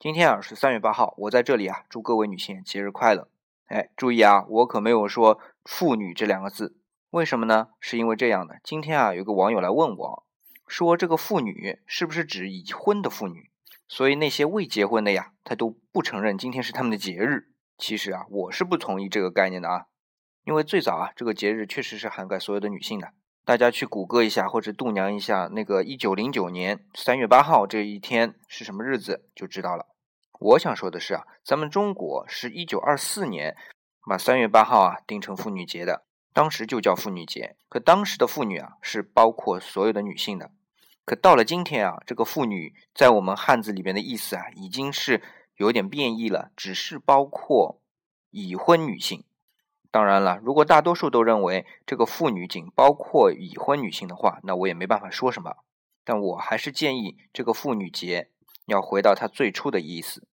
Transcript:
今天啊是三月八号，我在这里啊祝各位女性节日快乐。哎，注意啊，我可没有说“妇女”这两个字，为什么呢？是因为这样的，今天啊有个网友来问我，说这个妇女是不是指已婚的妇女？所以那些未结婚的呀，他都不承认今天是他们的节日。其实啊，我是不同意这个概念的啊，因为最早啊这个节日确实是涵盖所有的女性的。大家去谷歌一下或者度娘一下，那个一九零九年三月八号这一天是什么日子，就知道了。我想说的是啊，咱们中国是一九二四年把三月八号啊定成妇女节的，当时就叫妇女节。可当时的妇女啊是包括所有的女性的。可到了今天啊，这个妇女在我们汉字里边的意思啊已经是有点变异了，只是包括已婚女性。当然了，如果大多数都认为这个妇女仅包括已婚女性的话，那我也没办法说什么。但我还是建议这个妇女节要回到它最初的意思。